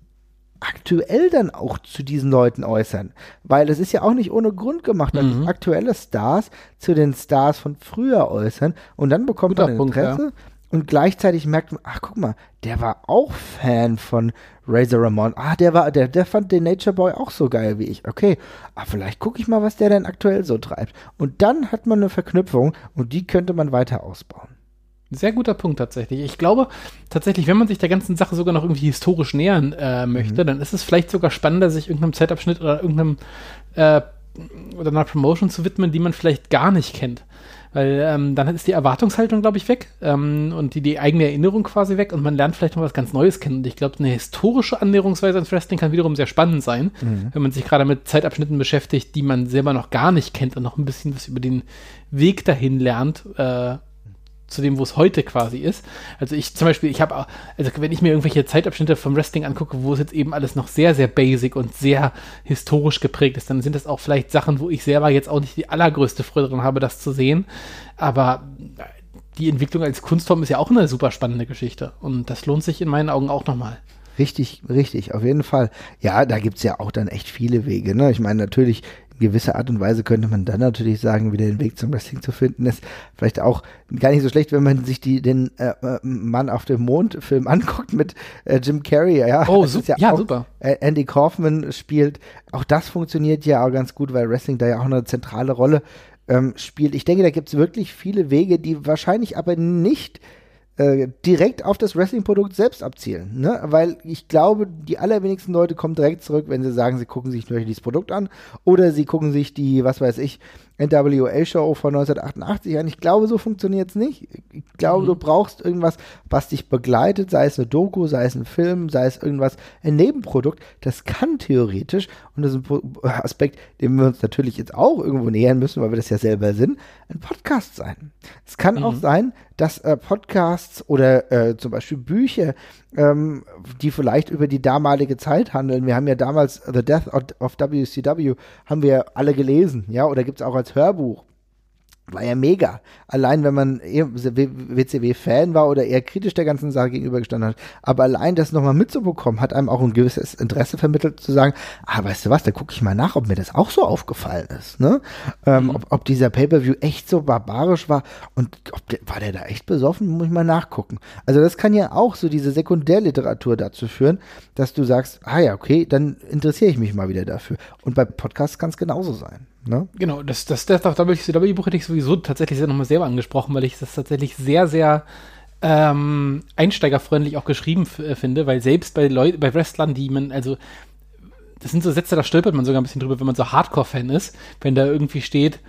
aktuell dann auch zu diesen Leuten äußern. Weil es ist ja auch nicht ohne Grund gemacht, dass sich aktuelle Stars zu den Stars von früher äußern und dann bekommt Guter man Punkt, Interesse und gleichzeitig merkt man, ach guck mal, der war auch Fan von Razor Ramon. Ah, der war, der, der fand den Nature Boy auch so geil wie ich. Okay, ah, vielleicht gucke ich mal, was der denn aktuell so treibt. Und dann hat man eine Verknüpfung und die könnte man weiter ausbauen. Sehr guter Punkt tatsächlich. Ich glaube tatsächlich, wenn man sich der ganzen Sache sogar noch irgendwie historisch nähern äh, möchte, dann ist es vielleicht sogar spannender, sich irgendeinem Zeitabschnitt oder irgendeinem äh, oder einer Promotion zu widmen, die man vielleicht gar nicht kennt. Weil ähm, dann ist die Erwartungshaltung, glaube ich, weg ähm, und die, die eigene Erinnerung quasi weg und man lernt vielleicht noch was ganz Neues kennen. Und ich glaube, eine historische Annäherungsweise ans Wrestling kann wiederum sehr spannend sein, wenn man sich gerade mit Zeitabschnitten beschäftigt, die man selber noch gar nicht kennt und noch ein bisschen was über den Weg dahin lernt. Äh, zu dem, wo es heute quasi ist. Also ich zum Beispiel, ich habe, also wenn ich mir irgendwelche Zeitabschnitte vom Wrestling angucke, wo es jetzt eben alles noch sehr, sehr basic und sehr historisch geprägt ist, dann sind das auch vielleicht Sachen, wo ich selber jetzt auch nicht die allergrößte Freude dran habe, das zu sehen. Aber die Entwicklung als Kunstform ist ja auch eine super spannende Geschichte. Und das lohnt sich in meinen Augen auch nochmal. Richtig, richtig, auf jeden Fall. Ja, da gibt's ja auch dann echt viele Wege. Ne? Ich meine, natürlich, gewisser Art und Weise könnte man dann natürlich sagen, wieder den Weg zum Wrestling zu finden ist. Vielleicht auch gar nicht so schlecht, wenn man sich die, den äh, äh, Mann auf dem Mond-Film anguckt mit äh, Jim Carrey. Ja, Oh, ist ja, ja, auch, super. Äh, Andy Kaufman spielt. Auch das funktioniert ja auch ganz gut, weil Wrestling da ja auch eine zentrale Rolle ähm, spielt. Ich denke, da gibt's wirklich viele Wege, die wahrscheinlich aber nicht äh, direkt auf das Wrestling-Produkt selbst abzielen. Ne? Weil ich glaube, die allerwenigsten Leute kommen direkt zurück, wenn sie sagen, sie gucken sich nur dieses Produkt an oder sie gucken sich die, was weiß ich, NWA-Show von 1988 an. Ich glaube, so funktioniert es nicht. Ich glaube, du brauchst irgendwas, was dich begleitet, sei es eine Doku, sei es ein Film, sei es irgendwas, ein Nebenprodukt. Das kann theoretisch, und das ist ein Pro- Aspekt, dem wir uns natürlich jetzt auch irgendwo nähern müssen, weil wir das ja selber sind, ein Podcast sein. Es kann auch sein, dass äh, Podcasts oder äh, zum Beispiel Bücher, ähm, die vielleicht über die damalige Zeit handeln. Wir haben ja damals The Death of, WCW, haben wir alle gelesen, ja, oder gibt es auch als Hörbuch. War ja mega. Allein wenn man eher WCW-Fan war oder eher kritisch der ganzen Sache gegenübergestanden hat. Aber allein das nochmal mitzubekommen, hat einem auch ein gewisses Interesse vermittelt, zu sagen, ah, weißt du was, da gucke ich mal nach, ob mir das auch so aufgefallen ist. Ne? Ähm, ob, ob dieser Pay-Per-View echt so barbarisch war und ob der, war der da echt besoffen, muss ich mal nachgucken. Also das kann ja auch so diese Sekundärliteratur dazu führen, dass du sagst, ah ja, okay, dann interessiere ich mich mal wieder dafür. Und bei Podcasts kann es genauso sein. Ne? Genau, das, das Death of WCW Buch hätte ich sowieso tatsächlich nochmal selber angesprochen, weil ich das tatsächlich sehr, sehr ähm, einsteigerfreundlich auch geschrieben äh, finde, weil selbst bei Leuten, bei Wrestlern, die man, also das sind so Sätze, da stolpert man sogar ein bisschen drüber, wenn man so Hardcore-Fan ist, wenn da irgendwie steht,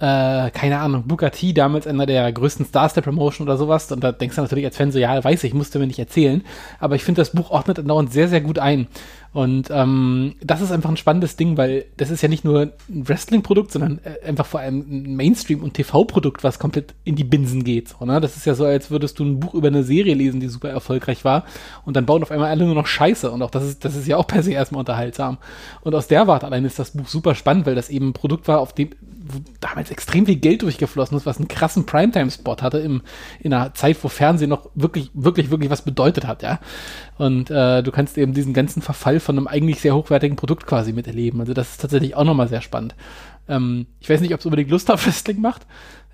äh, keine Ahnung, Booker T, damals einer der größten Stars der Promotion oder sowas. Und da denkst du natürlich als Fan so, ja, weiß ich, musste mir nicht erzählen. Aber ich finde, das Buch ordnet andauernd sehr, sehr gut ein. Und ähm, das ist einfach ein spannendes Ding, weil das ist ja nicht nur ein Wrestling-Produkt, sondern äh, einfach vor allem ein Mainstream- und TV-Produkt, was komplett in die Binsen geht. So, ne? Das ist ja so, als würdest du ein Buch über eine Serie lesen, die super erfolgreich war, und dann bauen auf einmal alle nur noch Scheiße. Und auch das ist, das ist ja auch per se erstmal unterhaltsam. Und aus der Warte allein ist das Buch super spannend, weil das eben ein Produkt war, auf dem damals extrem viel Geld durchgeflossen ist, was einen krassen Primetime-Spot hatte im, in einer Zeit, wo Fernsehen noch wirklich, wirklich, wirklich was bedeutet hat, ja. Und äh, du kannst eben diesen ganzen Verfall von einem eigentlich sehr hochwertigen Produkt quasi miterleben. Also das ist tatsächlich auch nochmal sehr spannend. Ähm, ich weiß nicht, ob es unbedingt Lust auf Wrestling macht,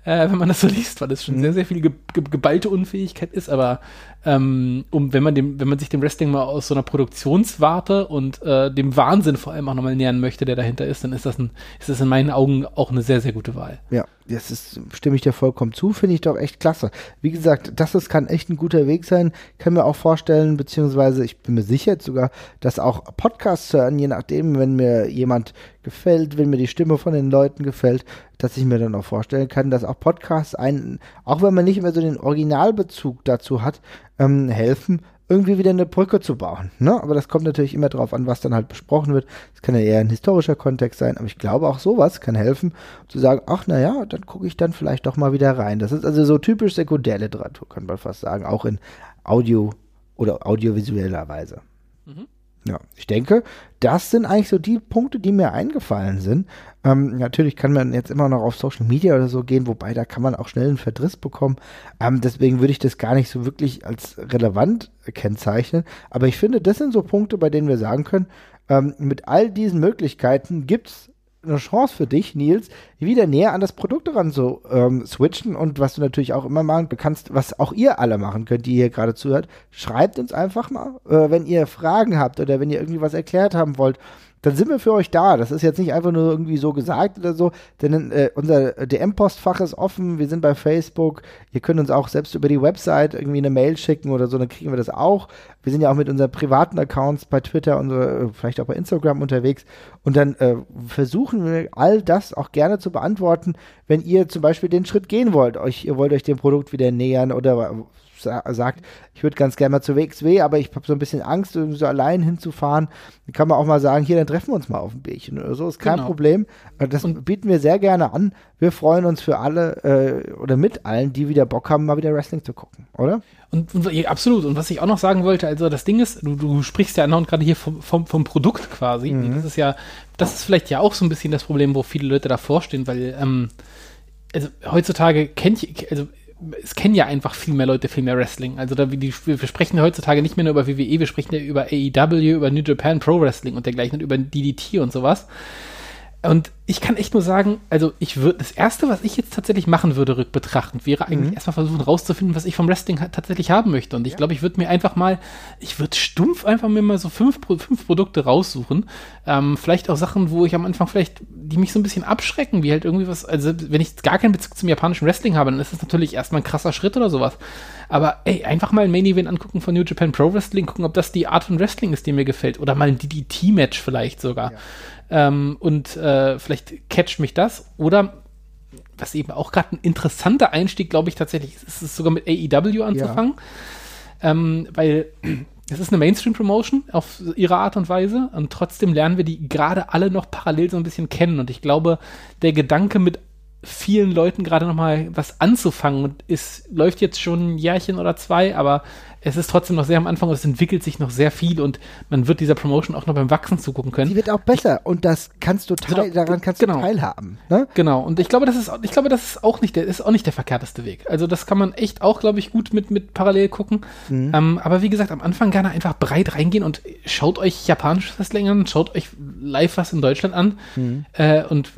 äh, wenn man das so liest, weil es schon mhm. sehr, sehr viel ge ge geballte Unfähigkeit ist, aber ähm, um, wenn man dem, wenn man sich dem Wrestling mal aus so einer Produktionswarte und äh, dem Wahnsinn vor allem auch nochmal nähern möchte, der dahinter ist, dann ist das ein, ist das in meinen Augen auch eine sehr, sehr gute Wahl. Ja, das ist, stimme ich dir vollkommen zu, finde ich doch echt klasse. Wie gesagt, das ist, kann echt ein guter Weg sein. Kann mir auch vorstellen, beziehungsweise ich bin mir sicher jetzt sogar, dass auch Podcasts hören, je nachdem, wenn mir jemand gefällt, wenn mir die Stimme von den Leuten gefällt, dass ich mir dann auch vorstellen kann, dass auch Podcasts einen, auch wenn man nicht mehr so den Originalbezug dazu hat, ähm, helfen, irgendwie wieder eine Brücke zu bauen. Ne? Aber das kommt natürlich immer darauf an, was dann halt besprochen wird. Das kann ja eher ein historischer Kontext sein, aber ich glaube auch sowas kann helfen, zu sagen, ach naja, dann gucke ich dann vielleicht doch mal wieder rein. Das ist also so typisch Sekundärliteratur, kann man fast sagen, auch in Audio oder audiovisueller Weise. Mhm. Ja, ich denke, das sind eigentlich so die Punkte, die mir eingefallen sind. Ähm, natürlich kann man jetzt immer noch auf Social Media oder so gehen, wobei da kann man auch schnell einen Verdriss bekommen. Ähm, deswegen würde ich das gar nicht so wirklich als relevant kennzeichnen. Aber ich finde, das sind so Punkte, bei denen wir sagen können, ähm, mit all diesen Möglichkeiten gibt es eine Chance für dich, Nils, wieder näher an das Produkt ran zu ähm, switchen. Und was du natürlich auch immer machen kannst, was auch ihr alle machen könnt, die hier gerade zuhört, schreibt uns einfach mal, äh, wenn ihr Fragen habt oder wenn ihr irgendwie was erklärt haben wollt dann sind wir für euch da. Das ist jetzt nicht einfach nur irgendwie so gesagt oder so, denn äh, unser DM-Postfach ist offen, wir sind bei Facebook, ihr könnt uns auch selbst über die Website irgendwie eine Mail schicken oder so, dann kriegen wir das auch. Wir sind ja auch mit unseren privaten Accounts bei Twitter und äh, vielleicht auch bei Instagram unterwegs und dann äh, versuchen wir all das auch gerne zu beantworten, wenn ihr zum Beispiel den Schritt gehen wollt, euch, ihr wollt euch dem Produkt wieder nähern oder sagt, ich würde ganz gerne mal zu WXW, aber ich habe so ein bisschen Angst, so allein hinzufahren, dann kann man auch mal sagen, hier, dann treffen wir uns mal auf ein Bierchen oder so, ist kein genau. Problem. Das und bieten wir sehr gerne an. Wir freuen uns für alle äh, oder mit allen, die wieder Bock haben, mal wieder Wrestling zu gucken, oder? Und, und absolut. Und was ich auch noch sagen wollte, also das Ding ist, du, du sprichst ja und gerade hier vom, vom, vom, Produkt quasi. Mhm. Das ist ja, das ist vielleicht ja auch so ein bisschen das Problem, wo viele Leute davor stehen, weil ähm, also heutzutage kennt ich, also es kennen ja einfach viel mehr Leute viel mehr Wrestling. Also da, die, wir sprechen ja heutzutage nicht mehr nur über WWE, wir sprechen ja über AEW, über New Japan Pro Wrestling und dergleichen und über DDT und sowas. Und ich kann echt nur sagen, also ich würde, das erste, was ich jetzt tatsächlich machen würde, rückbetrachtend, wäre eigentlich mhm. erstmal versuchen rauszufinden, was ich vom Wrestling tatsächlich haben möchte. Und ich ja. glaube, ich würde mir einfach mal, ich würde stumpf einfach mir mal so fünf, fünf Produkte raussuchen. Ähm, vielleicht auch Sachen, wo ich am Anfang vielleicht, die mich so ein bisschen abschrecken, wie halt irgendwie was, also wenn ich gar keinen Bezug zum japanischen Wrestling habe, dann ist das natürlich erstmal ein krasser Schritt oder sowas. Aber ey, einfach mal ein Main Event angucken von New Japan Pro Wrestling, gucken, ob das die Art von Wrestling ist, die mir gefällt. Oder mal ein DDT-Match vielleicht sogar. Ja. Ähm, und äh, vielleicht catcht mich das. Oder was eben auch gerade ein interessanter Einstieg, glaube ich, tatsächlich ist, ist es sogar mit AEW anzufangen. Ja. Ähm, weil es ist eine Mainstream-Promotion auf ihre Art und Weise und trotzdem lernen wir die gerade alle noch parallel so ein bisschen kennen. Und ich glaube, der Gedanke mit vielen Leuten gerade noch mal was anzufangen und es läuft jetzt schon ein Jährchen oder zwei, aber es ist trotzdem noch sehr am Anfang und es entwickelt sich noch sehr viel und man wird dieser Promotion auch noch beim Wachsen zugucken können. Die wird auch besser und das kannst du teil, daran kannst genau. du teilhaben. Ne? Genau und ich glaube, das ist ich glaube, das ist auch nicht der ist auch nicht der verkehrteste Weg. Also das kann man echt auch, glaube ich, gut mit mit parallel gucken. Mhm. Ähm, aber wie gesagt, am Anfang gerne einfach breit reingehen und schaut euch japanisches Wrestling an, schaut euch live was in Deutschland an mhm. äh, und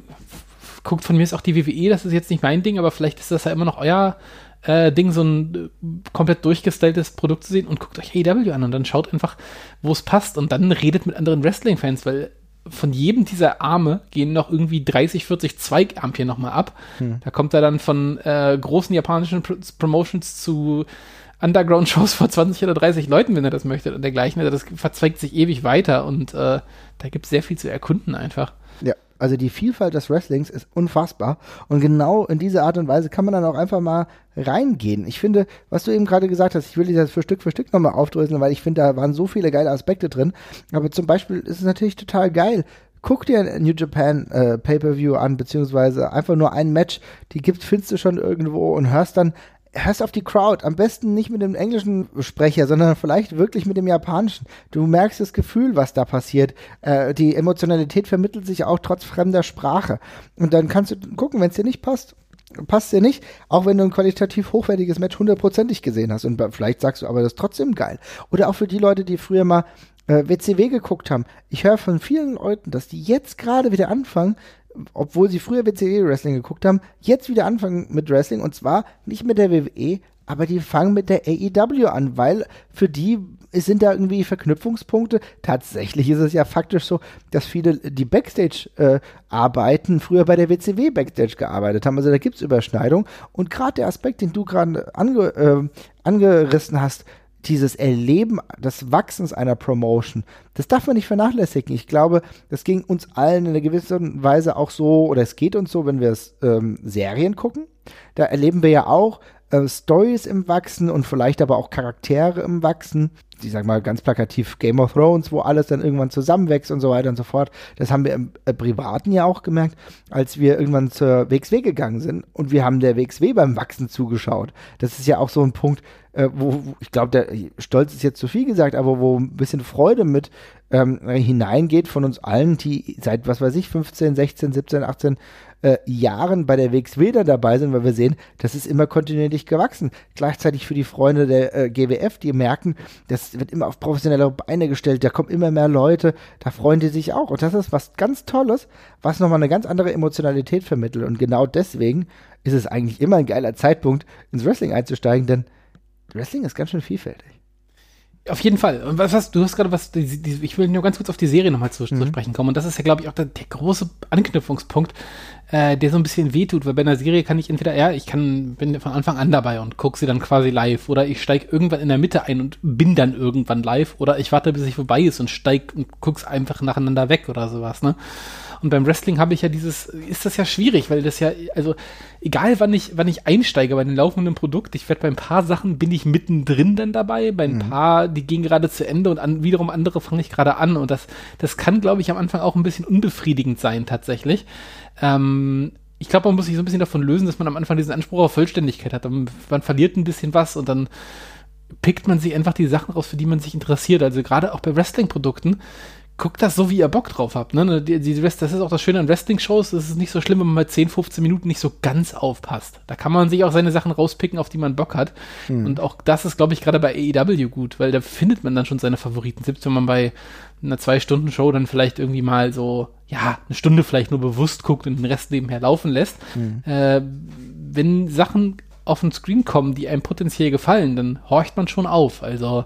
guckt von mir ist auch die WWE, das ist jetzt nicht mein Ding, aber vielleicht ist das ja immer noch euer äh, Ding, so ein äh, komplett durchgestyltes Produkt zu sehen und guckt euch AEW an und dann schaut einfach, wo es passt und dann redet mit anderen Wrestling-Fans, weil von jedem dieser Arme gehen noch irgendwie 30, 40 Zweigampere nochmal ab. Hm. Da kommt er dann von äh, großen japanischen Pro Promotions zu Underground-Shows vor 20 oder 30 Leuten, wenn er das möchte und dergleichen. Also das verzweigt sich ewig weiter und äh, da gibt es sehr viel zu erkunden einfach. Also die Vielfalt des Wrestlings ist unfassbar. Und genau in diese Art und Weise kann man dann auch einfach mal reingehen. Ich finde, was du eben gerade gesagt hast, ich will das für Stück für Stück nochmal aufdröseln, weil ich finde, da waren so viele geile Aspekte drin. Aber zum Beispiel ist es natürlich total geil, guck dir ein New Japan äh, Pay-per-View an, beziehungsweise einfach nur ein Match, die gibt, findest du schon irgendwo und hörst dann hörst auf die Crowd. Am besten nicht mit dem englischen Sprecher, sondern vielleicht wirklich mit dem japanischen. Du merkst das Gefühl, was da passiert. Äh, die Emotionalität vermittelt sich auch trotz fremder Sprache. Und dann kannst du gucken, wenn es dir nicht passt. Passt dir nicht, auch wenn du ein qualitativ hochwertiges Match hundertprozentig gesehen hast. Und vielleicht sagst du, aber das ist trotzdem geil. Oder auch für die Leute, die früher mal äh, WCW geguckt haben. Ich höre von vielen Leuten, dass die jetzt gerade wieder anfangen, obwohl sie früher WCW-Wrestling geguckt haben, jetzt wieder anfangen mit Wrestling und zwar nicht mit der WWE, aber die fangen mit der AEW an, weil für die sind da irgendwie Verknüpfungspunkte. Tatsächlich ist es ja faktisch so, dass viele, die Backstage äh, arbeiten, früher bei der WCW Backstage gearbeitet haben. Also da gibt es Überschneidung. Und gerade der Aspekt, den du gerade ange, äh, angerissen hast, dieses Erleben des Wachsens einer Promotion, das darf man nicht vernachlässigen. Ich glaube, das ging uns allen in einer gewissen Weise auch so, oder es geht uns so, wenn wir ähm, Serien gucken. Da erleben wir ja auch äh, Stories im Wachsen und vielleicht aber auch Charaktere im Wachsen. Ich sag mal ganz plakativ Game of Thrones, wo alles dann irgendwann zusammenwächst und so weiter und so fort. Das haben wir im äh, Privaten ja auch gemerkt, als wir irgendwann zur WXW gegangen sind und wir haben der WXW beim Wachsen zugeschaut. Das ist ja auch so ein Punkt, äh, wo, wo, ich glaube, der Stolz ist jetzt zu viel gesagt, aber wo ein bisschen Freude mit ähm, hineingeht von uns allen, die seit, was weiß ich, 15, 16, 17, 18 äh, Jahren bei der da dabei sind, weil wir sehen, das ist immer kontinuierlich gewachsen. Gleichzeitig für die Freunde der äh, GWF, die merken, das wird immer auf professionelle Beine gestellt, da kommen immer mehr Leute, da freuen die sich auch. Und das ist was ganz Tolles, was nochmal eine ganz andere Emotionalität vermittelt. Und genau deswegen ist es eigentlich immer ein geiler Zeitpunkt, ins Wrestling einzusteigen, denn Wrestling ist ganz schön vielfältig. Auf jeden Fall. Und was, was du hast gerade was, die, die, ich will nur ganz kurz auf die Serie nochmal zu, mhm. zu sprechen kommen. Und das ist ja, glaube ich, auch der, der große Anknüpfungspunkt, äh, der so ein bisschen wehtut, weil bei einer Serie kann ich entweder, ja, ich kann, bin von Anfang an dabei und gucke sie dann quasi live oder ich steige irgendwann in der Mitte ein und bin dann irgendwann live oder ich warte, bis ich vorbei ist und steig und guck's einfach nacheinander weg oder sowas, ne? Und beim Wrestling habe ich ja dieses, ist das ja schwierig, weil das ja, also egal wann ich, wann ich einsteige bei einem laufenden Produkt, ich werde bei ein paar Sachen bin ich mittendrin dann dabei, bei ein mhm. paar, die gehen gerade zu Ende und an, wiederum andere fange ich gerade an. Und das, das kann, glaube ich, am Anfang auch ein bisschen unbefriedigend sein, tatsächlich. Ähm, ich glaube, man muss sich so ein bisschen davon lösen, dass man am Anfang diesen Anspruch auf Vollständigkeit hat. Man verliert ein bisschen was und dann pickt man sich einfach die Sachen raus, für die man sich interessiert. Also gerade auch bei Wrestling-Produkten guckt das so, wie ihr Bock drauf habt. Ne? Die, die, das ist auch das Schöne an Wrestling-Shows. Es ist nicht so schlimm, wenn man mal 10, 15 Minuten nicht so ganz aufpasst. Da kann man sich auch seine Sachen rauspicken, auf die man Bock hat. Mhm. Und auch das ist, glaube ich, gerade bei AEW gut, weil da findet man dann schon seine Favoriten. Selbst wenn man bei einer Zwei-Stunden-Show dann vielleicht irgendwie mal so, ja, eine Stunde vielleicht nur bewusst guckt und den Rest nebenher laufen lässt. Mhm. Äh, wenn Sachen auf den Screen kommen, die einem potenziell gefallen, dann horcht man schon auf. Also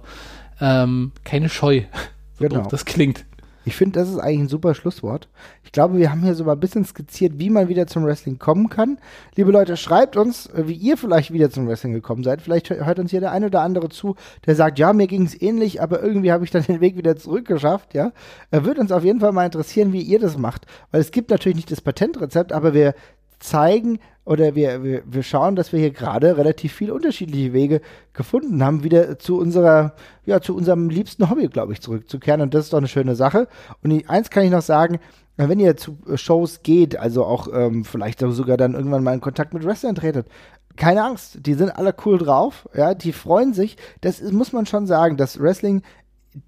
ähm, keine Scheu. So genau. das klingt. Ich finde, das ist eigentlich ein super Schlusswort. Ich glaube, wir haben hier so mal ein bisschen skizziert, wie man wieder zum Wrestling kommen kann. Liebe Leute, schreibt uns, äh, wie ihr vielleicht wieder zum Wrestling gekommen seid. Vielleicht hört uns hier der eine oder andere zu, der sagt, ja, mir ging es ähnlich, aber irgendwie habe ich dann den Weg wieder zurückgeschafft, ja. Er Würde uns auf jeden Fall mal interessieren, wie ihr das macht. Weil es gibt natürlich nicht das Patentrezept, aber wir zeigen oder wir, wir, wir schauen, dass wir hier gerade relativ viele unterschiedliche Wege gefunden haben, wieder zu unserer, ja, zu unserem liebsten Hobby, glaube ich, zurückzukehren. Und das ist doch eine schöne Sache. Und eins kann ich noch sagen, wenn ihr zu Shows geht, also auch ähm, vielleicht sogar dann irgendwann mal in Kontakt mit Wrestlern tretet, keine Angst, die sind alle cool drauf, ja, die freuen sich. Das ist, muss man schon sagen, dass Wrestling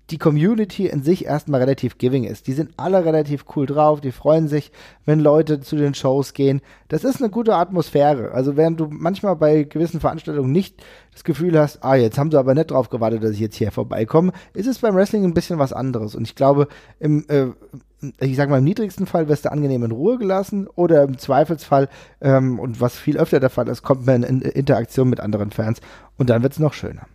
die Community in sich erstmal relativ giving ist. Die sind alle relativ cool drauf, die freuen sich, wenn Leute zu den Shows gehen. Das ist eine gute Atmosphäre. Also während du manchmal bei gewissen Veranstaltungen nicht das Gefühl hast, ah, jetzt haben sie aber nicht drauf gewartet, dass ich jetzt hier vorbeikomme, ist es beim Wrestling ein bisschen was anderes. Und ich glaube, im, äh, ich sag mal, im niedrigsten Fall wirst du angenehm in Ruhe gelassen oder im Zweifelsfall, ähm, und was viel öfter der Fall ist, kommt man in Interaktion mit anderen Fans und dann wird es noch schöner.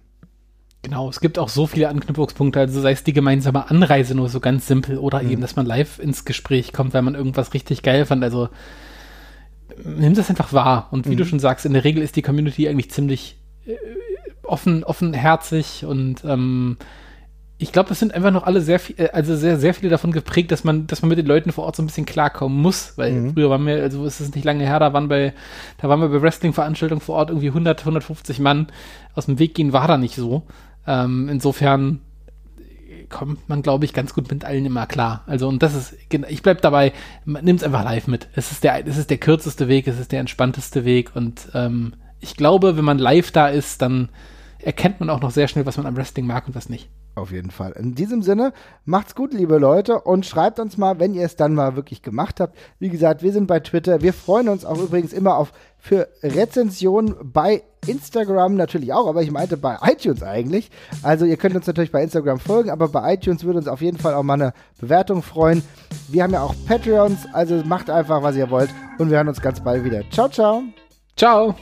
Genau, es gibt auch so viele Anknüpfungspunkte, also sei es die gemeinsame Anreise nur so ganz simpel oder mhm. eben, dass man live ins Gespräch kommt, weil man irgendwas richtig geil fand. Also nimm das einfach wahr. Und wie mhm. du schon sagst, in der Regel ist die Community eigentlich ziemlich äh, offen, offenherzig und ähm, ich glaube, es sind einfach noch alle sehr viel, äh, also sehr, sehr viele davon geprägt, dass man, dass man mit den Leuten vor Ort so ein bisschen klarkommen muss, weil mhm. früher waren wir, also ist es nicht lange her, da waren bei, da waren wir bei Wrestling-Veranstaltungen vor Ort irgendwie 100, 150 Mann. Aus dem Weg gehen war da nicht so. Ähm, insofern kommt man, glaube ich, ganz gut mit allen immer klar. Also, und das ist, ich bleibe dabei, nimm es einfach live mit. Es ist der, es ist der kürzeste Weg, es ist der entspannteste Weg und ähm, ich glaube, wenn man live da ist, dann erkennt man auch noch sehr schnell, was man am Wrestling mag und was nicht. Auf jeden Fall. In diesem Sinne, macht's gut, liebe Leute, und schreibt uns mal, wenn ihr es dann mal wirklich gemacht habt. Wie gesagt, wir sind bei Twitter. Wir freuen uns auch übrigens immer auf für Rezensionen bei Instagram natürlich auch, aber ich meinte bei iTunes eigentlich. Also ihr könnt uns natürlich bei Instagram folgen, aber bei iTunes würde uns auf jeden Fall auch mal eine Bewertung freuen. Wir haben ja auch Patreons, also macht einfach, was ihr wollt und wir hören uns ganz bald wieder. Ciao, ciao. Ciao.